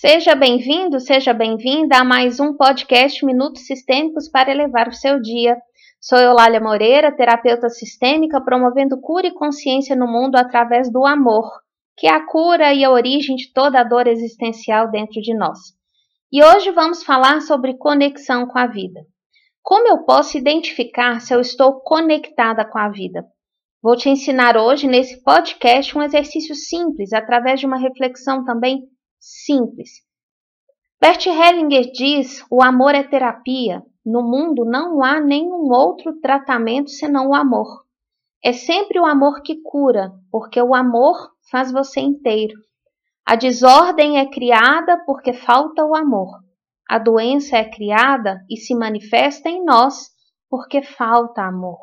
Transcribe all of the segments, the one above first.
Seja bem-vindo, seja bem-vinda a mais um podcast Minutos Sistêmicos para elevar o seu dia. Sou Eulália Moreira, terapeuta sistêmica, promovendo cura e consciência no mundo através do amor, que é a cura e a origem de toda a dor existencial dentro de nós. E hoje vamos falar sobre conexão com a vida. Como eu posso identificar se eu estou conectada com a vida? Vou te ensinar hoje nesse podcast um exercício simples, através de uma reflexão também simples. Bert Hellinger diz: o amor é terapia. No mundo não há nenhum outro tratamento senão o amor. É sempre o amor que cura, porque o amor faz você inteiro. A desordem é criada porque falta o amor. A doença é criada e se manifesta em nós porque falta amor.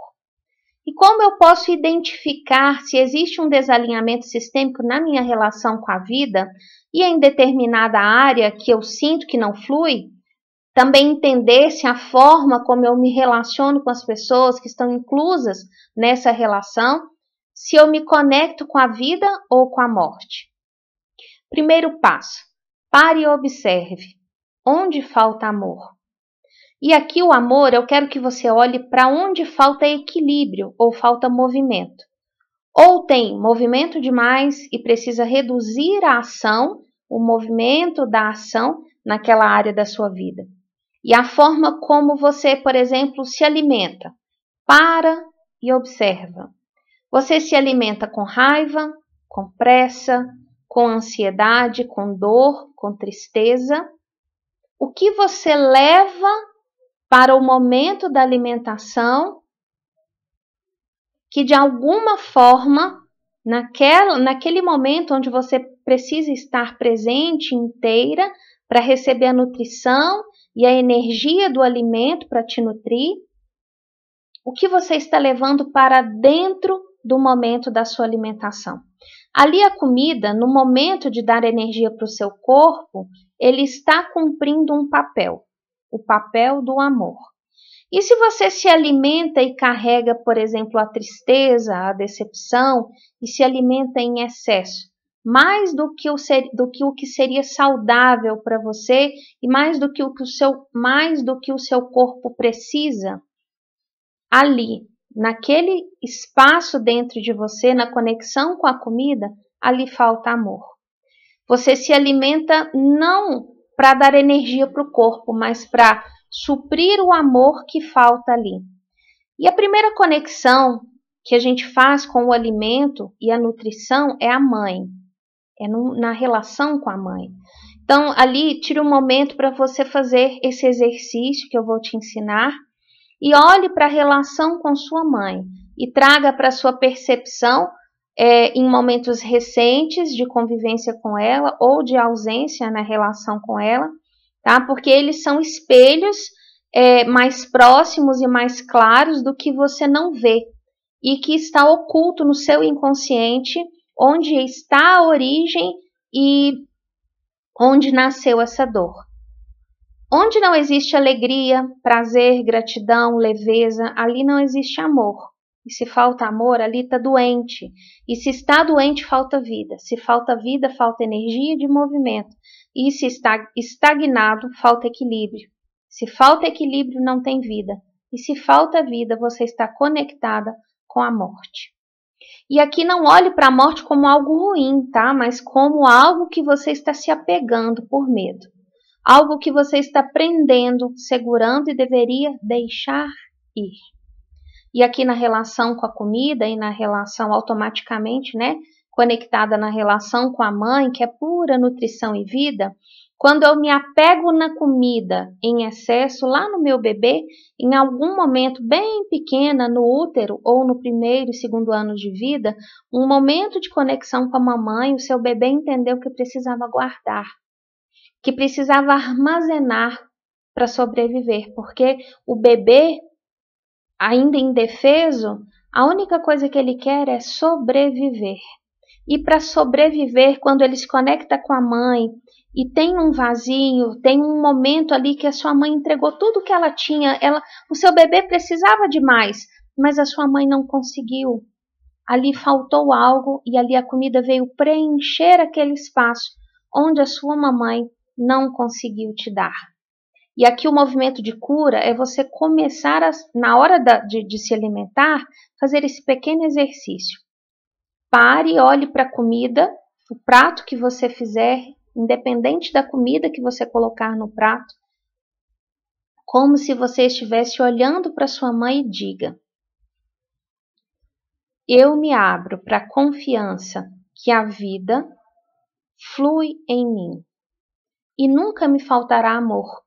E como eu posso identificar se existe um desalinhamento sistêmico na minha relação com a vida e em determinada área que eu sinto que não flui, também entender se a forma como eu me relaciono com as pessoas que estão inclusas nessa relação, se eu me conecto com a vida ou com a morte. Primeiro passo: pare e observe. Onde falta amor? E aqui o amor, eu quero que você olhe para onde falta equilíbrio ou falta movimento. Ou tem movimento demais e precisa reduzir a ação o movimento da ação naquela área da sua vida. E a forma como você, por exemplo, se alimenta. Para e observa. Você se alimenta com raiva, com pressa, com ansiedade, com dor, com tristeza. O que você leva para o momento da alimentação que de alguma forma, naquela, naquele momento onde você precisa estar presente inteira para receber a nutrição e a energia do alimento para te nutrir? O que você está levando para dentro do momento da sua alimentação? Ali a comida, no momento de dar energia para o seu corpo, ele está cumprindo um papel, o papel do amor. E se você se alimenta e carrega, por exemplo, a tristeza, a decepção e se alimenta em excesso, mais do que o, ser, do que, o que seria saudável para você e mais do que o que o seu mais do que o seu corpo precisa ali naquele espaço dentro de você na conexão com a comida ali falta amor você se alimenta não para dar energia para o corpo mas para suprir o amor que falta ali e a primeira conexão que a gente faz com o alimento e a nutrição é a mãe é no, na relação com a mãe. Então, ali, tire um momento para você fazer esse exercício que eu vou te ensinar e olhe para a relação com sua mãe e traga para sua percepção é, em momentos recentes de convivência com ela ou de ausência na relação com ela, tá? Porque eles são espelhos é, mais próximos e mais claros do que você não vê e que está oculto no seu inconsciente onde está a origem e onde nasceu essa dor. Onde não existe alegria, prazer, gratidão, leveza, ali não existe amor. E se falta amor, ali está doente. E se está doente, falta vida. Se falta vida, falta energia de movimento. E se está estagnado, falta equilíbrio. Se falta equilíbrio, não tem vida. E se falta vida, você está conectada com a morte. E aqui não olhe para a morte como algo ruim, tá? Mas como algo que você está se apegando por medo. Algo que você está prendendo, segurando e deveria deixar ir. E aqui na relação com a comida e na relação automaticamente, né? Conectada na relação com a mãe, que é pura nutrição e vida, quando eu me apego na comida em excesso lá no meu bebê, em algum momento bem pequena no útero ou no primeiro e segundo ano de vida, um momento de conexão com a mamãe, o seu bebê entendeu que precisava guardar, que precisava armazenar para sobreviver, porque o bebê ainda indefeso, a única coisa que ele quer é sobreviver. E para sobreviver, quando ele se conecta com a mãe e tem um vazio, tem um momento ali que a sua mãe entregou tudo que ela tinha, ela, o seu bebê precisava de mais, mas a sua mãe não conseguiu. Ali faltou algo e ali a comida veio preencher aquele espaço onde a sua mamãe não conseguiu te dar. E aqui o movimento de cura é você começar, a, na hora da, de, de se alimentar, fazer esse pequeno exercício. Pare e olhe para a comida, o prato que você fizer, independente da comida que você colocar no prato, como se você estivesse olhando para sua mãe e diga: Eu me abro para a confiança que a vida flui em mim e nunca me faltará amor.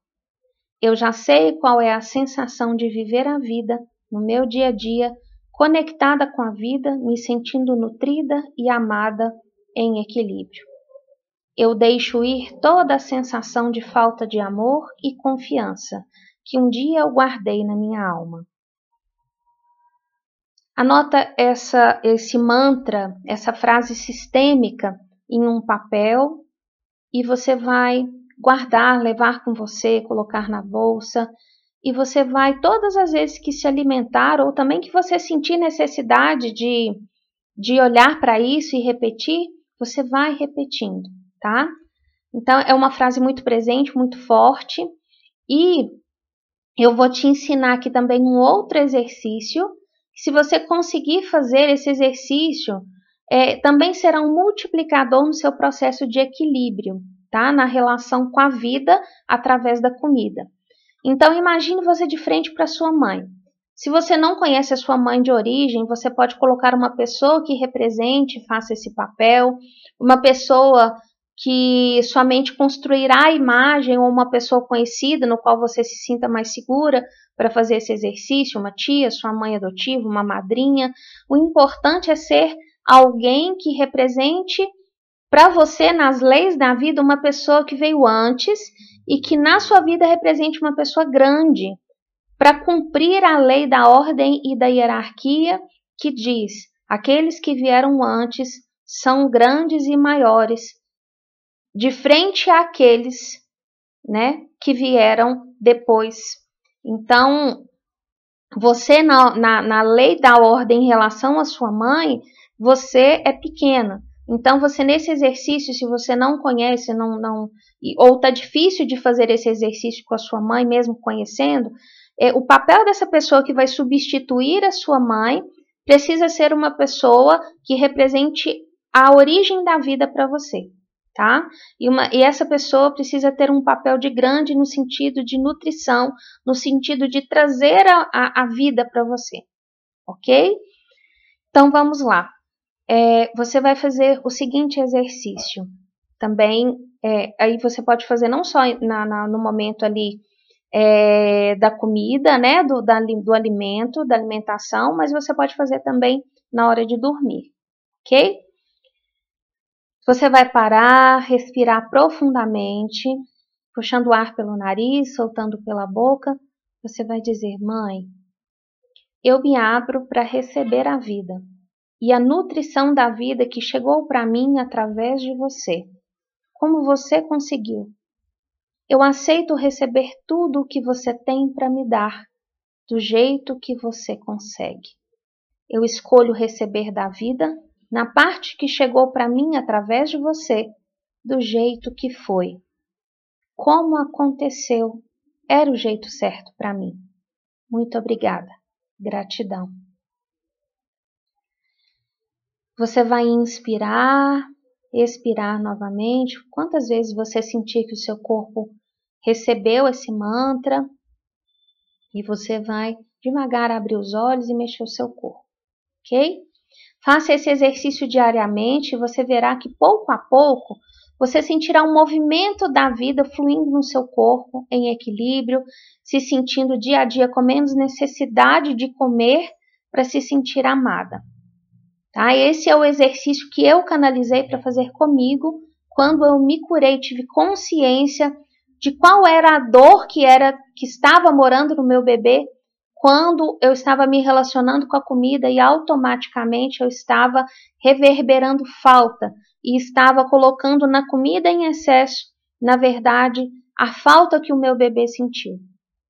Eu já sei qual é a sensação de viver a vida no meu dia a dia, conectada com a vida, me sentindo nutrida e amada em equilíbrio. Eu deixo ir toda a sensação de falta de amor e confiança que um dia eu guardei na minha alma. Anota essa, esse mantra, essa frase sistêmica em um papel e você vai guardar, levar com você, colocar na bolsa. E você vai, todas as vezes que se alimentar, ou também que você sentir necessidade de, de olhar para isso e repetir, você vai repetindo, tá? Então, é uma frase muito presente, muito forte. E eu vou te ensinar aqui também um outro exercício. Se você conseguir fazer esse exercício, é, também será um multiplicador no seu processo de equilíbrio, tá? Na relação com a vida através da comida. Então, imagine você de frente para sua mãe. Se você não conhece a sua mãe de origem, você pode colocar uma pessoa que represente, faça esse papel, uma pessoa que somente construirá a imagem ou uma pessoa conhecida no qual você se sinta mais segura para fazer esse exercício, uma tia, sua mãe adotiva, uma madrinha. O importante é ser alguém que represente para você nas leis da vida uma pessoa que veio antes e que na sua vida represente uma pessoa grande para cumprir a lei da ordem e da hierarquia que diz: aqueles que vieram antes são grandes e maiores, de frente àqueles, né, que vieram depois. Então, você na, na, na lei da ordem em relação à sua mãe, você é pequena. Então, você nesse exercício, se você não conhece, não, não ou está difícil de fazer esse exercício com a sua mãe, mesmo conhecendo, é, o papel dessa pessoa que vai substituir a sua mãe precisa ser uma pessoa que represente a origem da vida para você, tá? E, uma, e essa pessoa precisa ter um papel de grande no sentido de nutrição, no sentido de trazer a, a, a vida para você, ok? Então vamos lá é, você vai fazer o seguinte exercício. Também, é, aí você pode fazer não só na, na, no momento ali é, da comida, né, do, da, do alimento, da alimentação, mas você pode fazer também na hora de dormir, ok? Você vai parar, respirar profundamente, puxando o ar pelo nariz, soltando pela boca. Você vai dizer: Mãe, eu me abro para receber a vida e a nutrição da vida que chegou para mim através de você. Como você conseguiu? Eu aceito receber tudo o que você tem para me dar, do jeito que você consegue. Eu escolho receber da vida, na parte que chegou para mim através de você, do jeito que foi. Como aconteceu, era o jeito certo para mim. Muito obrigada. Gratidão. Você vai inspirar, expirar novamente. Quantas vezes você sentir que o seu corpo recebeu esse mantra e você vai devagar abrir os olhos e mexer o seu corpo, ok? Faça esse exercício diariamente e você verá que pouco a pouco você sentirá um movimento da vida fluindo no seu corpo em equilíbrio, se sentindo dia a dia com menos necessidade de comer para se sentir amada. Tá? Esse é o exercício que eu canalizei para fazer comigo quando eu me curei, tive consciência de qual era a dor que era que estava morando no meu bebê quando eu estava me relacionando com a comida e automaticamente eu estava reverberando falta e estava colocando na comida em excesso, na verdade, a falta que o meu bebê sentiu.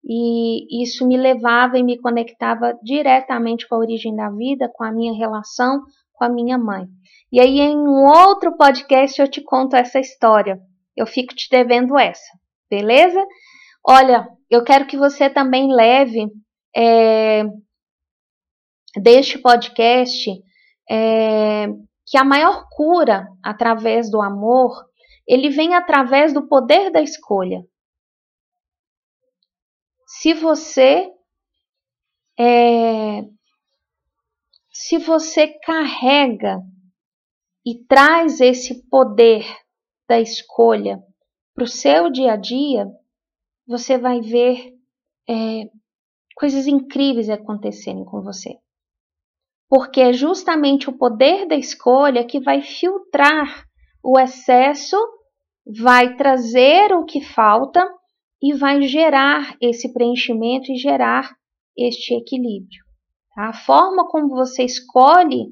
E isso me levava e me conectava diretamente com a origem da vida, com a minha relação com a minha mãe. E aí, em um outro podcast, eu te conto essa história. eu fico te devendo essa, beleza? Olha, eu quero que você também leve é, deste podcast é, que a maior cura através do amor ele vem através do poder da escolha. Se você é, se você carrega e traz esse poder da escolha para o seu dia a dia, você vai ver é, coisas incríveis acontecerem com você. Porque é justamente o poder da escolha que vai filtrar o excesso, vai trazer o que falta e vai gerar esse preenchimento e gerar este equilíbrio. Tá? A forma como você escolhe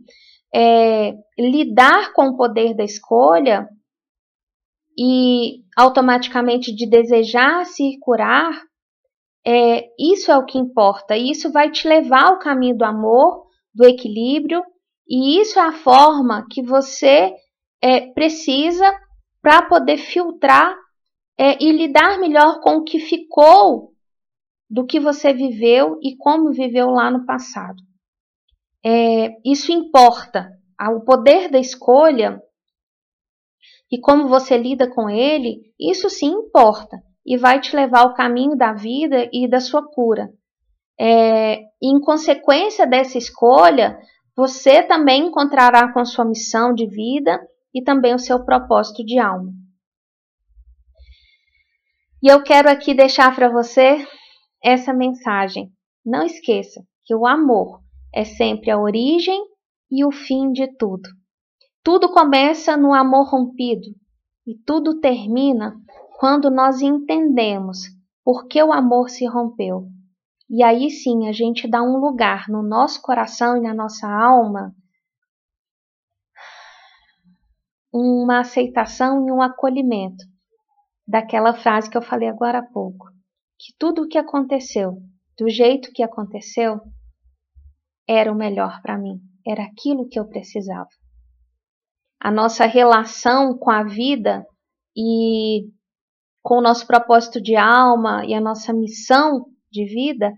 é, lidar com o poder da escolha e automaticamente de desejar se curar, é, isso é o que importa. Isso vai te levar ao caminho do amor, do equilíbrio, e isso é a forma que você é, precisa para poder filtrar é, e lidar melhor com o que ficou do que você viveu e como viveu lá no passado. É, isso importa. O poder da escolha e como você lida com ele, isso sim importa e vai te levar ao caminho da vida e da sua cura. É, em consequência dessa escolha, você também encontrará com sua missão de vida e também o seu propósito de alma. E eu quero aqui deixar para você essa mensagem. Não esqueça que o amor é sempre a origem e o fim de tudo. Tudo começa no amor rompido e tudo termina quando nós entendemos por que o amor se rompeu. E aí sim a gente dá um lugar no nosso coração e na nossa alma, uma aceitação e um acolhimento daquela frase que eu falei agora há pouco, que tudo o que aconteceu, do jeito que aconteceu, era o melhor para mim, era aquilo que eu precisava a nossa relação com a vida e com o nosso propósito de alma e a nossa missão de vida,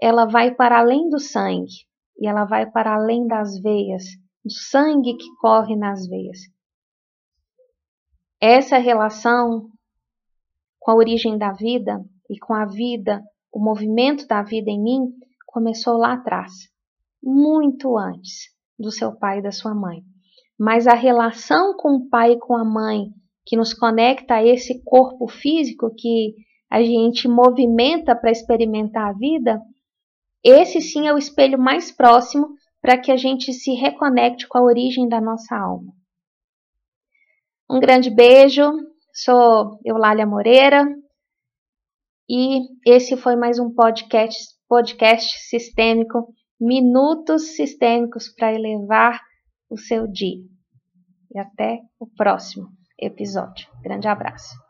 ela vai para além do sangue e ela vai para além das veias, do sangue que corre nas veias. Essa relação com a origem da vida e com a vida, o movimento da vida em mim, começou lá atrás, muito antes do seu pai e da sua mãe mas a relação com o pai e com a mãe, que nos conecta a esse corpo físico que a gente movimenta para experimentar a vida, esse sim é o espelho mais próximo para que a gente se reconecte com a origem da nossa alma. Um grande beijo, sou Eulália Moreira e esse foi mais um podcast, podcast sistêmico, minutos sistêmicos para elevar o seu dia. E até o próximo episódio. Grande abraço.